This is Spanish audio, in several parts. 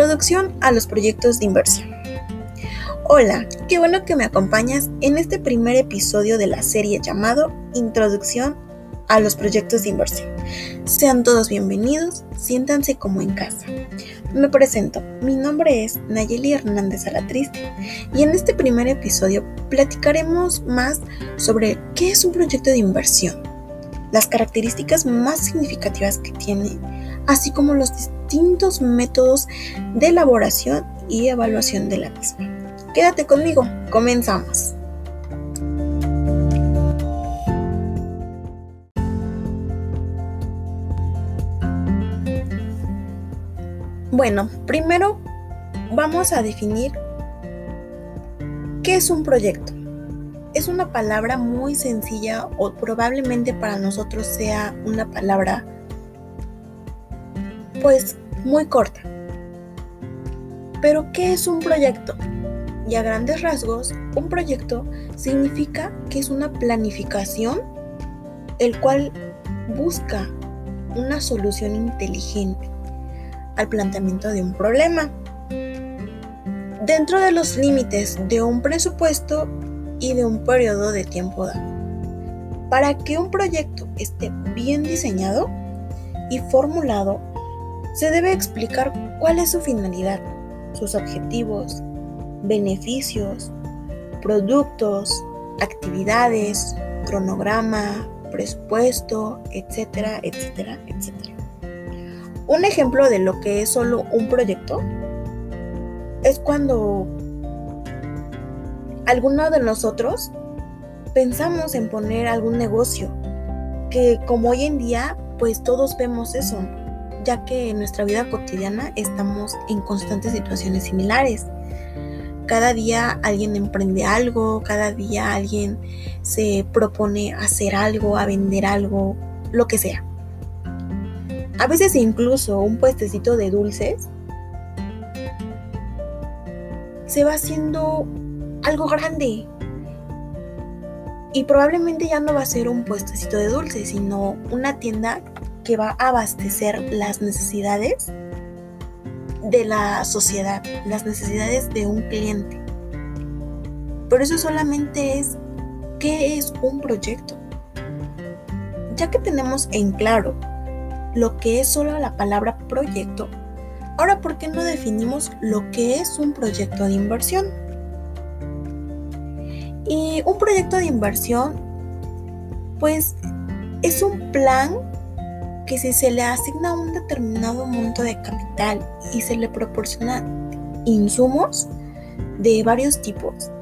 Introducción a los proyectos de inversión. Hola, qué bueno que me acompañas en este primer episodio de la serie llamado Introducción a los proyectos de inversión. Sean todos bienvenidos, siéntanse como en casa. Me presento, mi nombre es Nayeli Hernández Alatriste y en este primer episodio platicaremos más sobre qué es un proyecto de inversión, las características más significativas que tiene, así como los distintos métodos de elaboración y evaluación de la misma. Quédate conmigo, comenzamos. Bueno, primero vamos a definir qué es un proyecto. Es una palabra muy sencilla o probablemente para nosotros sea una palabra pues muy corta. Pero, ¿qué es un proyecto? Y a grandes rasgos, un proyecto significa que es una planificación el cual busca una solución inteligente al planteamiento de un problema dentro de los límites de un presupuesto y de un periodo de tiempo dado. Para que un proyecto esté bien diseñado y formulado, se debe explicar cuál es su finalidad, sus objetivos, beneficios, productos, actividades, cronograma, presupuesto, etcétera, etcétera, etcétera. Un ejemplo de lo que es solo un proyecto es cuando alguno de nosotros pensamos en poner algún negocio, que como hoy en día pues todos vemos eso, ya que en nuestra vida cotidiana estamos en constantes situaciones similares. Cada día alguien emprende algo, cada día alguien se propone hacer algo, a vender algo, lo que sea. A veces incluso un puestecito de dulces se va haciendo algo grande. Y probablemente ya no va a ser un puestecito de dulces, sino una tienda que va a abastecer las necesidades de la sociedad, las necesidades de un cliente. Pero eso solamente es qué es un proyecto. Ya que tenemos en claro lo que es solo la palabra proyecto, ahora ¿por qué no definimos lo que es un proyecto de inversión? Y un proyecto de inversión, pues es un plan que si se le asigna un determinado monto de capital y se le proporciona insumos de varios tipos,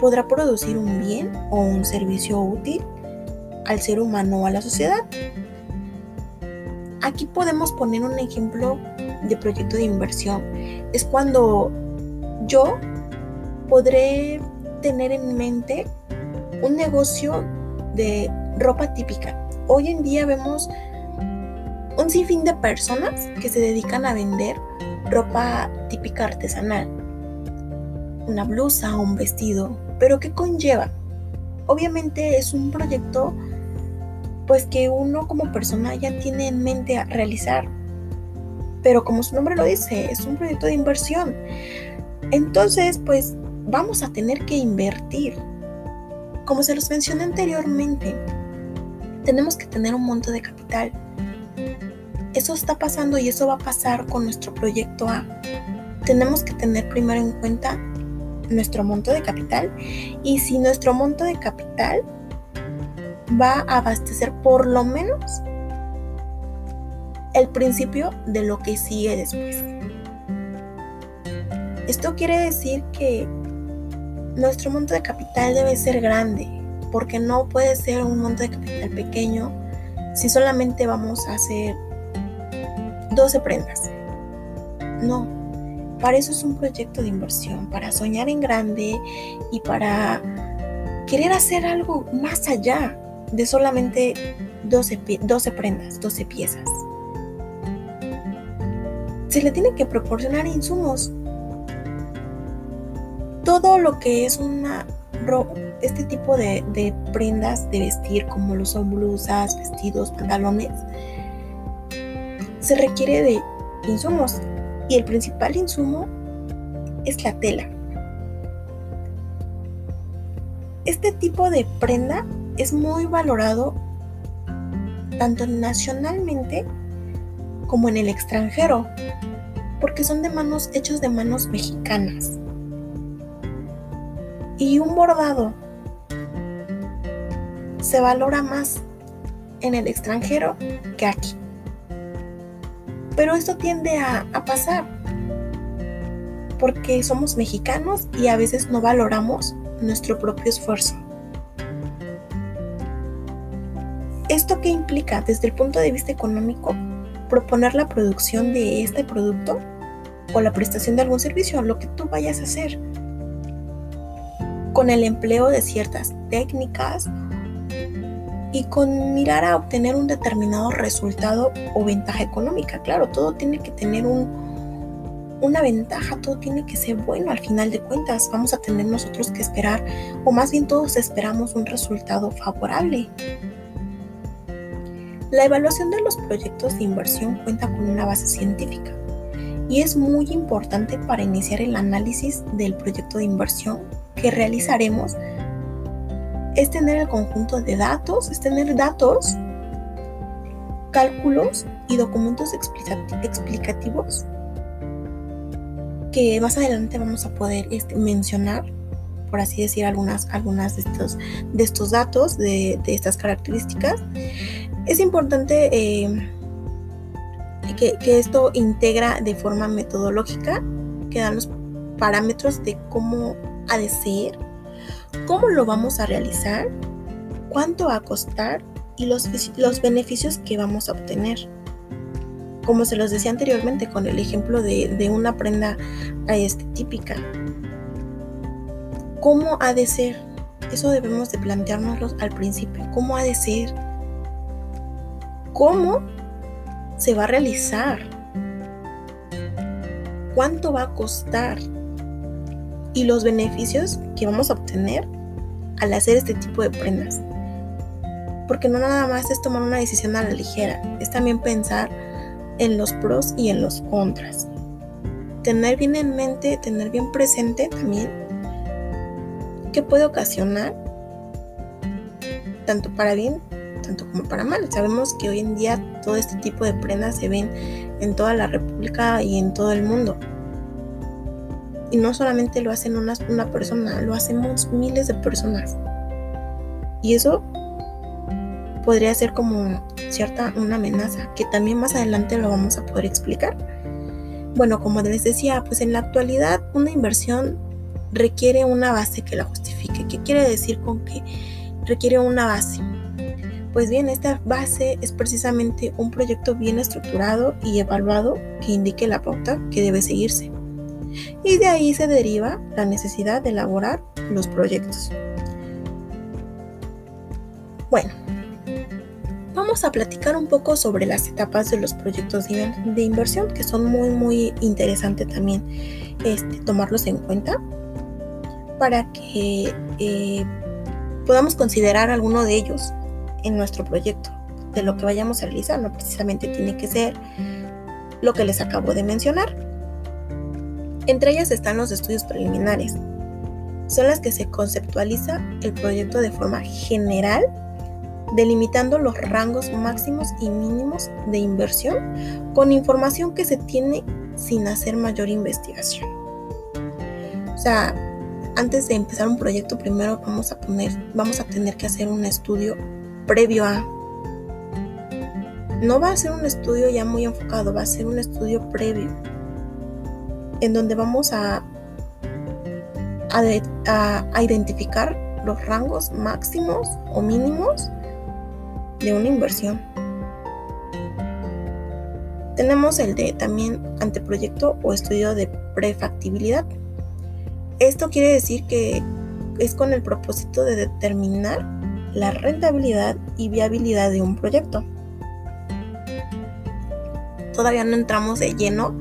podrá producir un bien o un servicio útil al ser humano o a la sociedad. Aquí podemos poner un ejemplo de proyecto de inversión. Es cuando yo podré tener en mente un negocio de ropa típica. Hoy en día vemos un sinfín de personas que se dedican a vender ropa típica artesanal. Una blusa o un vestido. Pero ¿qué conlleva? Obviamente es un proyecto pues que uno como persona ya tiene en mente a realizar. Pero como su nombre lo dice, es un proyecto de inversión. Entonces, pues vamos a tener que invertir. Como se los mencioné anteriormente, tenemos que tener un monto de capital eso está pasando y eso va a pasar con nuestro proyecto A. Tenemos que tener primero en cuenta nuestro monto de capital y si nuestro monto de capital va a abastecer por lo menos el principio de lo que sigue después. Esto quiere decir que nuestro monto de capital debe ser grande, porque no puede ser un monto de capital pequeño si solamente vamos a hacer 12 prendas. No, para eso es un proyecto de inversión, para soñar en grande y para querer hacer algo más allá de solamente 12, 12 prendas, 12 piezas. Se le tiene que proporcionar insumos. Todo lo que es una este tipo de, de prendas de vestir, como lo son blusas, vestidos, pantalones, se requiere de insumos. y el principal insumo es la tela. Este tipo de prenda es muy valorado tanto nacionalmente como en el extranjero, porque son de manos hechos de manos mexicanas. Y un bordado se valora más en el extranjero que aquí. Pero esto tiende a, pasar porque somos mexicanos y a veces no valoramos nuestro propio esfuerzo. ¿Esto qué implica desde el punto de vista económico? Proponer la producción de este producto o la prestación de algún servicio, lo que tú vayas a hacer, con el empleo de ciertas técnicas y con mirar a obtener un determinado resultado o ventaja económica. Claro, todo tiene que tener un, una ventaja, todo tiene que ser bueno al final de cuentas. Vamos a tener nosotros que esperar, o más bien todos esperamos un resultado favorable. La evaluación de los proyectos de inversión cuenta con una base científica y es muy importante para iniciar el análisis del proyecto de inversión que realizaremos es tener el conjunto de datos, es tener datos, cálculos y documentos explicativos que más adelante vamos a poder este, mencionar, por así decir, algunas, de, estos, datos, de, estas características. Es importante eh, que, que, esto integra de forma metodológica, que dan los parámetros de cómo ha de ser, cómo lo vamos a realizar, cuánto va a costar y los, los beneficios que vamos a obtener como se los decía anteriormente con el ejemplo de, una prenda este, típica. ¿Cómo ha de ser? Eso debemos de planteárnoslo al principio. ¿Cómo ha de ser? ¿Cómo se va a realizar? ¿Cuánto va a costar? Y los beneficios que vamos a obtener al hacer este tipo de prendas. Porque no nada más es tomar una decisión a la ligera, es también pensar en los pros y en los contras. Tener bien en mente, tener bien presente también qué puede ocasionar, tanto para bien, tanto como para mal. Sabemos que hoy en día todo este tipo de prendas se ven en toda la República y en todo el mundo. Y no solamente lo hacen una, una persona, lo hacemos miles de personas. Y eso podría ser como cierta una amenaza, que también más adelante lo vamos a poder explicar. Bueno, como les decía, pues en la actualidad una inversión requiere una base que la justifique. ¿Qué quiere decir con que requiere una base? Pues bien, esta base es precisamente un proyecto bien estructurado y evaluado que indique la pauta que debe seguirse. Y de ahí se deriva la necesidad de elaborar los proyectos. Bueno, vamos a platicar un poco sobre las etapas de los proyectos de, inversión, que son muy, muy interesantes también este, tomarlos en cuenta para que eh, podamos considerar alguno de ellos en nuestro proyecto, de lo que vayamos a realizar. No precisamente tiene que ser lo que les acabo de mencionar. Entre ellas están los estudios preliminares. Son las que se conceptualiza el proyecto de forma general delimitando los rangos máximos y mínimos de inversión con información que se tiene sin hacer mayor investigación. O sea, antes de empezar un proyecto, primero vamos a poner, vamos a tener que hacer un estudio previo a. No va a ser un estudio ya muy enfocado, va a ser un estudio previo, en donde vamos a, a, identificar los rangos máximos o mínimos de una inversión. Tenemos el de también anteproyecto o estudio de prefactibilidad. Esto quiere decir que es con el propósito de determinar la rentabilidad y viabilidad de un proyecto. Todavía no entramos de lleno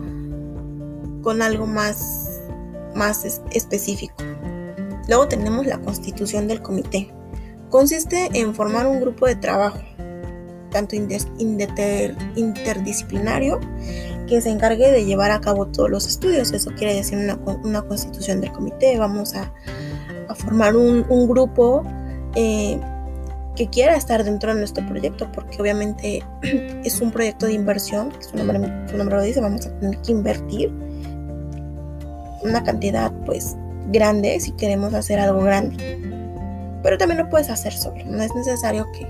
con algo más, más específico. Luego tenemos la constitución del comité. Consiste en formar un grupo de trabajo, tanto interdisciplinario, que se encargue de llevar a cabo todos los estudios. Eso quiere decir una, constitución del comité. Vamos a, formar un, grupo eh, que quiera estar dentro de nuestro proyecto, porque obviamente es un proyecto de inversión, su nombre, su nombre lo dice, vamos a tener que invertir una cantidad pues grande si queremos hacer algo grande. Pero también lo puedes hacer solo, no es necesario que,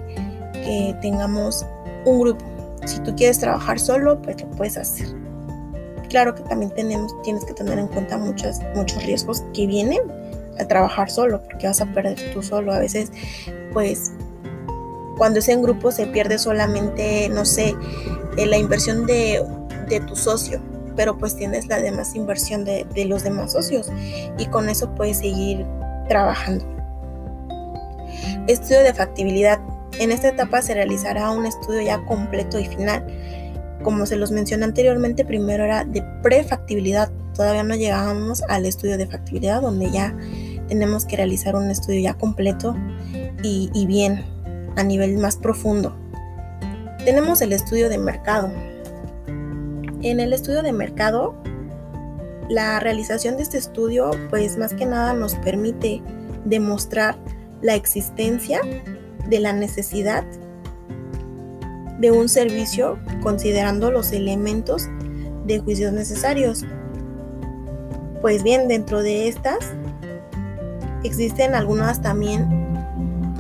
que tengamos un grupo. Si tú quieres trabajar solo, pues lo puedes hacer. Claro que también tenemos, tienes que tener en cuenta muchos, muchos riesgos que vienen a trabajar solo, porque vas a perder tú solo. A veces, pues, cuando es en grupo se pierde solamente, no sé, eh, la inversión de, de tu socio, pero pues tienes la demás inversión de, de los demás socios y con eso puedes seguir trabajando. Estudio de factibilidad. En esta etapa se realizará un estudio ya completo y final. Como se los mencioné anteriormente, primero era de prefactibilidad. Todavía no llegábamos al estudio de factibilidad, donde ya tenemos que realizar un estudio ya completo y, y bien, a nivel más profundo. Tenemos el estudio de mercado. En el estudio de mercado, la realización de este estudio, pues más que nada nos permite demostrar la existencia de la necesidad de un servicio considerando los elementos de juicios necesarios. Pues bien, dentro de estas existen algunas también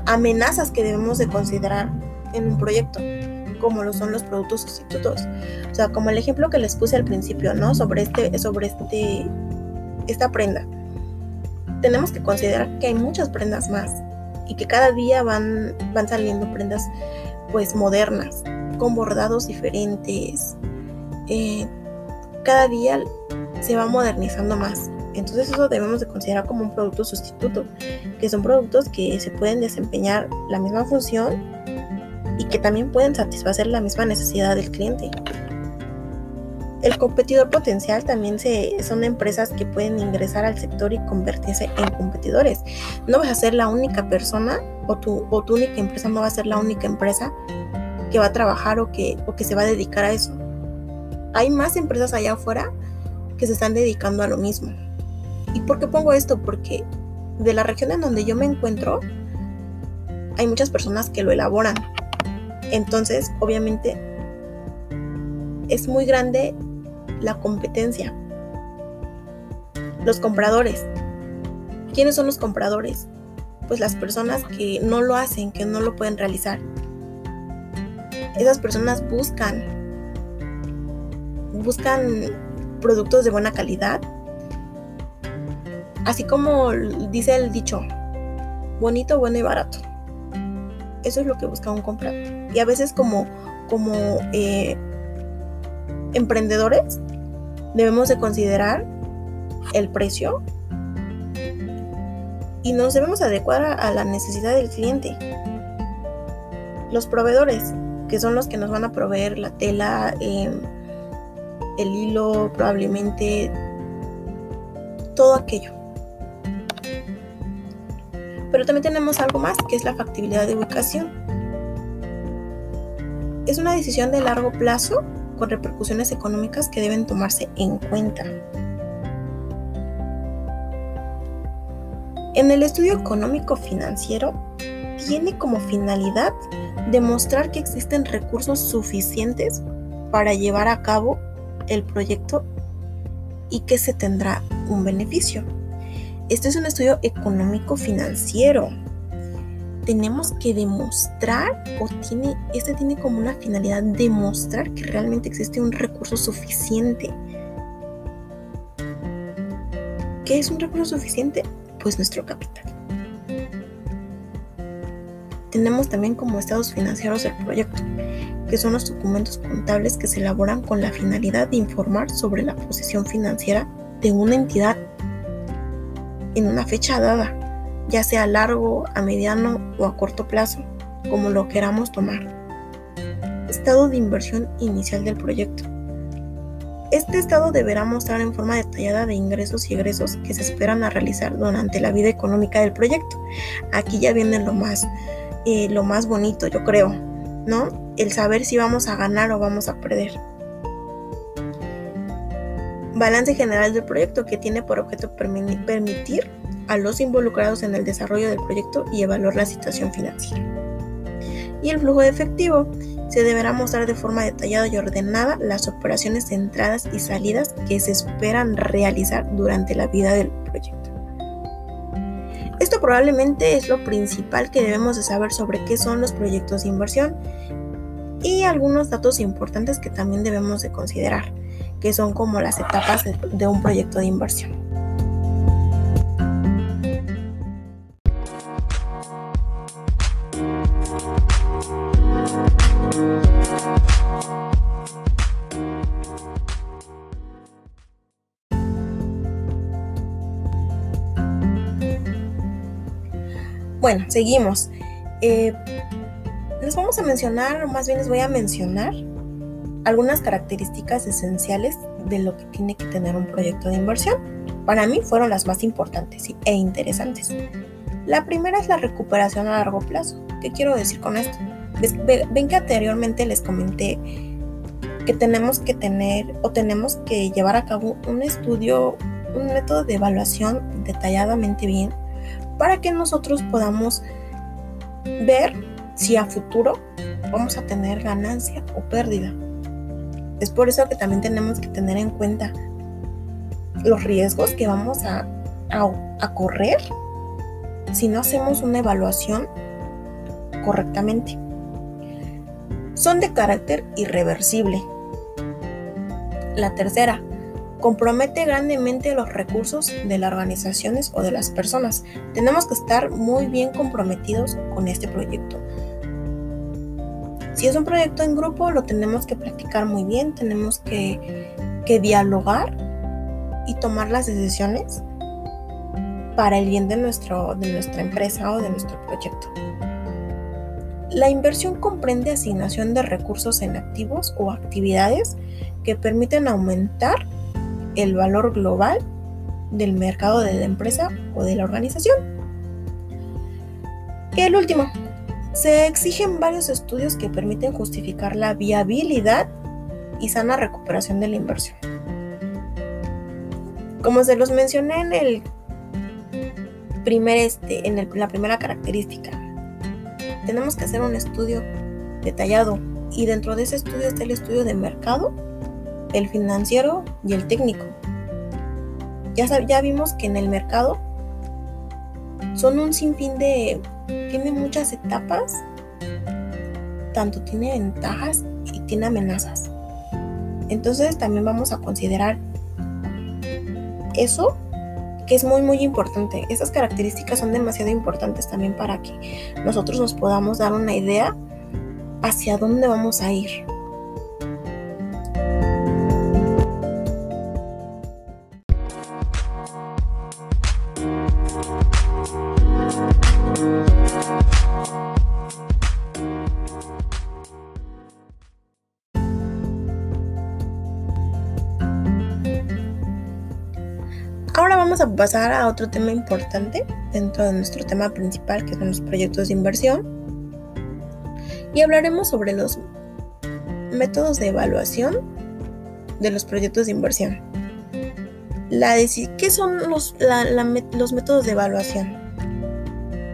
amenazas que debemos de considerar en un proyecto, como lo son los productos sustitutos. O sea, como el ejemplo que les puse al principio, ¿no? Sobre este, sobre este, esta prenda. Tenemos que considerar que hay muchas prendas más y que cada día van, van saliendo prendas pues modernas, con bordados diferentes. Eh, cada día se va modernizando más. Entonces eso debemos de considerar como un producto sustituto, que son productos que se pueden desempeñar la misma función y que también pueden satisfacer la misma necesidad del cliente. El competidor potencial también se, son empresas que pueden ingresar al sector y convertirse en competidores. No vas a ser la única persona o tu, o tu única empresa no va a ser la única empresa que va a trabajar o que, o que se va a dedicar a eso. Hay más empresas allá afuera que se están dedicando a lo mismo. ¿Y por qué pongo esto? Porque de la región en donde yo me encuentro, hay muchas personas que lo elaboran. Entonces, obviamente, es muy grande la competencia. Los compradores. ¿Quiénes son los compradores? Pues las personas que no lo hacen, que no lo pueden realizar. Esas personas buscan buscan productos de buena calidad. Así como dice el dicho, bonito, bueno y barato. Eso es lo que busca un comprador. Y a veces como, como eh, emprendedores debemos de considerar el precio y nos debemos adecuar a, la necesidad del cliente. Los proveedores, que son los que nos van a proveer la tela, em, el hilo, probablemente todo aquello. Pero también tenemos algo más, que es la factibilidad de ubicación. Es una decisión de largo plazo con repercusiones económicas que deben tomarse en cuenta. En el estudio económico financiero tiene como finalidad demostrar que existen recursos suficientes para llevar a cabo el proyecto y que se tendrá un beneficio. Este es un estudio económico financiero tenemos que demostrar o tiene, este tiene como una finalidad demostrar que realmente existe un recurso suficiente. ¿Qué es un recurso suficiente? Pues nuestro capital. Tenemos también como estados financieros del proyecto, que son los documentos contables que se elaboran con la finalidad de informar sobre la posición financiera de una entidad en una fecha dada ya sea a largo, a mediano o a corto plazo, como lo queramos tomar. Estado de inversión inicial del proyecto. Este estado deberá mostrar en forma detallada de ingresos y egresos que se esperan a realizar durante la vida económica del proyecto. Aquí ya viene lo más, eh, lo más bonito, yo creo, ¿no? El saber si vamos a ganar o vamos a perder. Balance general del proyecto que tiene por objeto permitir a los involucrados en el desarrollo del proyecto y evaluar la situación financiera. Y el flujo de efectivo se deberá mostrar de forma detallada y ordenada las operaciones de entradas y salidas que se esperan realizar durante la vida del proyecto. Esto probablemente es lo principal que debemos de saber sobre qué son los proyectos de inversión y algunos datos importantes que también debemos de considerar, que son como las etapas de, un proyecto de inversión. Bueno, seguimos. Eh, les vamos a mencionar, o más bien les voy a mencionar, algunas características esenciales de lo que tiene que tener un proyecto de inversión. Para mí fueron las más importantes e interesantes. La primera es la recuperación a largo plazo. ¿Qué quiero decir con esto? Ven que anteriormente les comenté que tenemos que tener o tenemos que llevar a cabo un estudio, un método de evaluación detalladamente bien para que nosotros podamos ver si a futuro vamos a tener ganancia o pérdida. Es por eso que también tenemos que tener en cuenta los riesgos que vamos a, a, correr si no hacemos una evaluación correctamente. Son de carácter irreversible. La tercera, compromete grandemente los recursos de las organizaciones o de las personas. Tenemos que estar muy bien comprometidos con este proyecto. Si es un proyecto en grupo, lo tenemos que practicar muy bien, tenemos que, dialogar y tomar las decisiones para el bien de, nuestro, de nuestra empresa o de nuestro proyecto. La inversión comprende asignación de recursos en activos o actividades que permiten aumentar el valor global del mercado de la empresa o de la organización. Y el último, se exigen varios estudios que permiten justificar la viabilidad y sana recuperación de la inversión. Como se los mencioné en el primer este, en la primera característica, tenemos que hacer un estudio detallado y dentro de ese estudio está el estudio de mercado el financiero y el técnico. Ya, ya vimos que en el mercado son un sinfín de... tiene muchas etapas, tanto tiene ventajas y tiene amenazas. Entonces también vamos a considerar eso que es muy muy importante. Esas características son demasiado importantes también para que nosotros nos podamos dar una idea hacia dónde vamos a ir. Pasar a otro tema importante dentro de nuestro tema principal, que son los proyectos de inversión. Y hablaremos sobre los métodos de evaluación de los proyectos de inversión. La ¿Qué son los, los métodos de evaluación?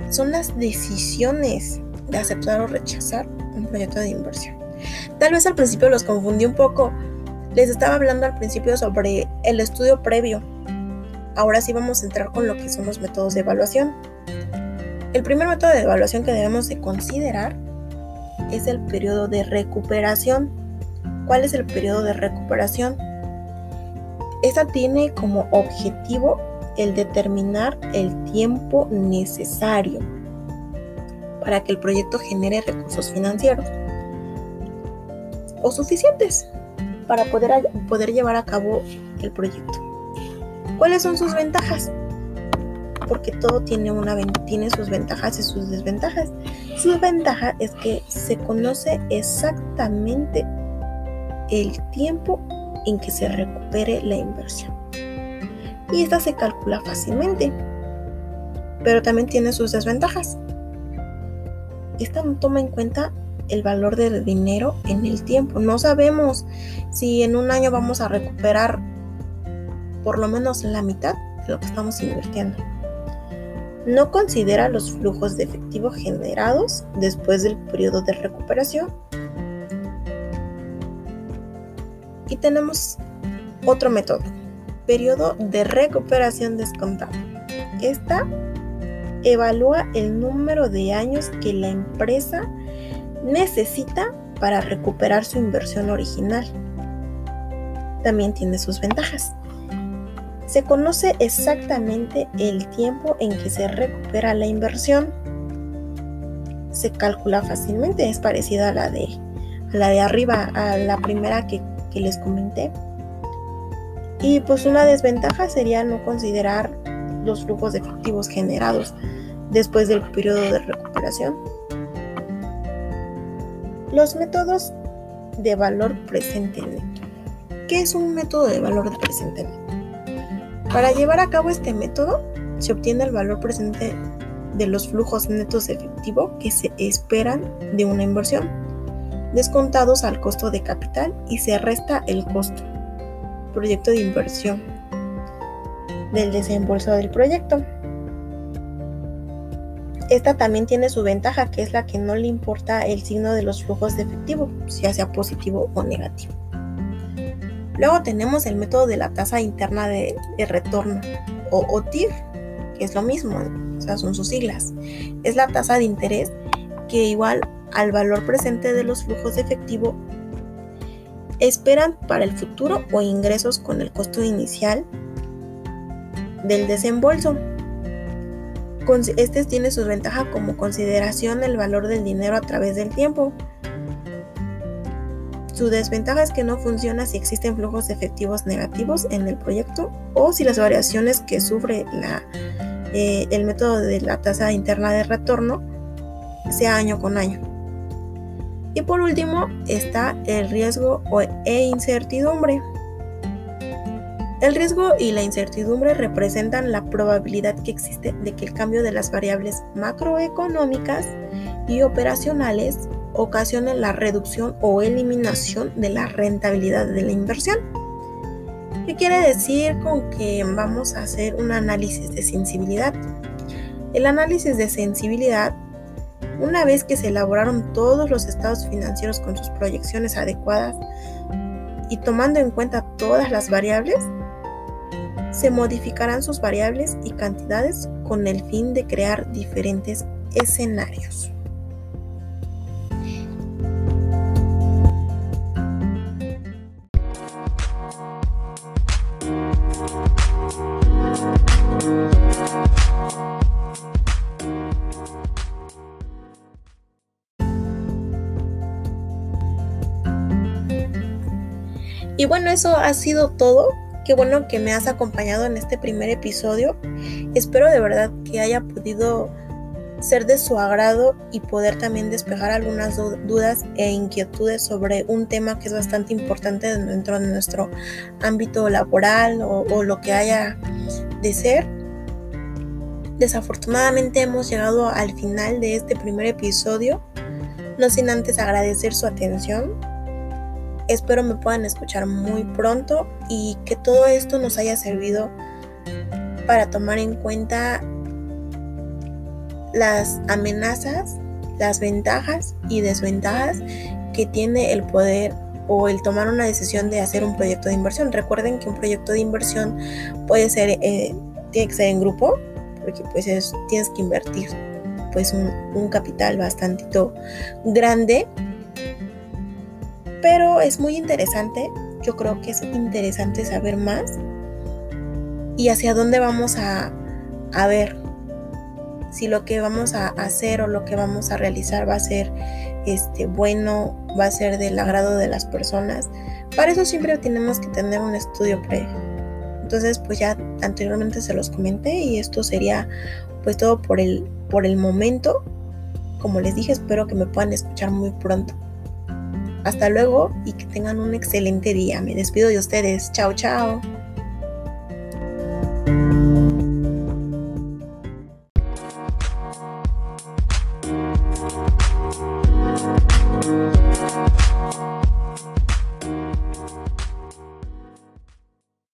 Son las decisiones de aceptar o rechazar un proyecto de inversión. Tal vez al principio los confundí un poco. Les estaba hablando al principio sobre el estudio previo Ahora sí vamos a entrar con lo que son los métodos de evaluación. El primer método de evaluación que debemos de considerar es el periodo de recuperación. ¿Cuál es el periodo de recuperación? Esta tiene como objetivo el determinar el tiempo necesario para que el proyecto genere recursos financieros o suficientes para poder, poder llevar a cabo el proyecto. ¿Cuáles son sus ventajas? Porque todo tiene, una, tiene sus ventajas y sus desventajas. Su ventaja es que se conoce exactamente el tiempo en que se recupere la inversión. Y esta se calcula fácilmente, pero también tiene sus desventajas. Esta no toma en cuenta el valor del dinero en el tiempo. No sabemos si en un año vamos a recuperar por lo menos la mitad de lo que estamos invirtiendo. No considera los flujos de efectivo generados después del periodo de recuperación. Y tenemos otro método, periodo de recuperación descontado. Esta evalúa el número de años que la empresa necesita para recuperar su inversión original. También tiene sus ventajas. Se conoce exactamente el tiempo en que se recupera la inversión. Se calcula fácilmente, es parecida a la de, la de arriba, a la primera que, les comenté. Y pues una desventaja sería no considerar los flujos de efectivos generados después del periodo de recuperación. Los métodos de valor presente. ¿Qué es un método de valor presente? Para llevar a cabo este método, se obtiene el valor presente de los flujos netos de efectivo que se esperan de una inversión, descontados al costo de capital y se resta el costo, proyecto de inversión, del desembolso del proyecto. Esta también tiene su ventaja, que es la que no le importa el signo de los flujos de efectivo, ya sea positivo o negativo. Luego tenemos el método de la tasa interna de, retorno, o OTIR, que es lo mismo, o sea, son sus siglas. Es la tasa de interés que igual al valor presente de los flujos de efectivo esperan para el futuro o ingresos con el costo inicial del desembolso. Este tiene sus ventajas como consideración el valor del dinero a través del tiempo. Su desventaja es que no funciona si existen flujos efectivos negativos en el proyecto o si las variaciones que sufre eh, el método de la tasa interna de retorno sea año con año. Y por último está el riesgo e incertidumbre. El riesgo y la incertidumbre representan la probabilidad que existe de que el cambio de las variables macroeconómicas y operacionales ocasione la reducción o eliminación de la rentabilidad de la inversión. ¿Qué quiere decir con que vamos a hacer un análisis de sensibilidad? El análisis de sensibilidad, una vez que se elaboraron todos los estados financieros con sus proyecciones adecuadas y tomando en cuenta todas las variables, se modificarán sus variables y cantidades con el fin de crear diferentes escenarios. Eso ha sido todo Qué bueno que me has acompañado en este primer episodio. Espero de verdad que haya podido ser de su agrado y poder también despejar algunas dudas e inquietudes sobre un tema que es bastante importante dentro de nuestro ámbito laboral o, o lo que haya de ser. Desafortunadamente hemos llegado al final de este primer episodio, no sin antes agradecer su atención Espero me puedan escuchar muy pronto y que todo esto nos haya servido para tomar en cuenta las amenazas, las ventajas y desventajas que tiene el poder o el tomar una decisión de hacer un proyecto de inversión. Recuerden que un proyecto de inversión puede ser, eh, tiene que ser en grupo, porque pues tienes que invertir pues un, un capital bastante grande pero es muy interesante, yo creo que es interesante saber más y hacia dónde vamos a, ver si lo que vamos a hacer o lo que vamos a realizar va a ser este bueno, va a ser del agrado de las personas. Para eso siempre tenemos que tener un estudio previo. Entonces, pues ya anteriormente se los comenté y esto sería pues todo por el por el momento. Como les dije, espero que me puedan escuchar muy pronto. Hasta luego y que tengan un excelente día. Me despido de ustedes. Chao, chao.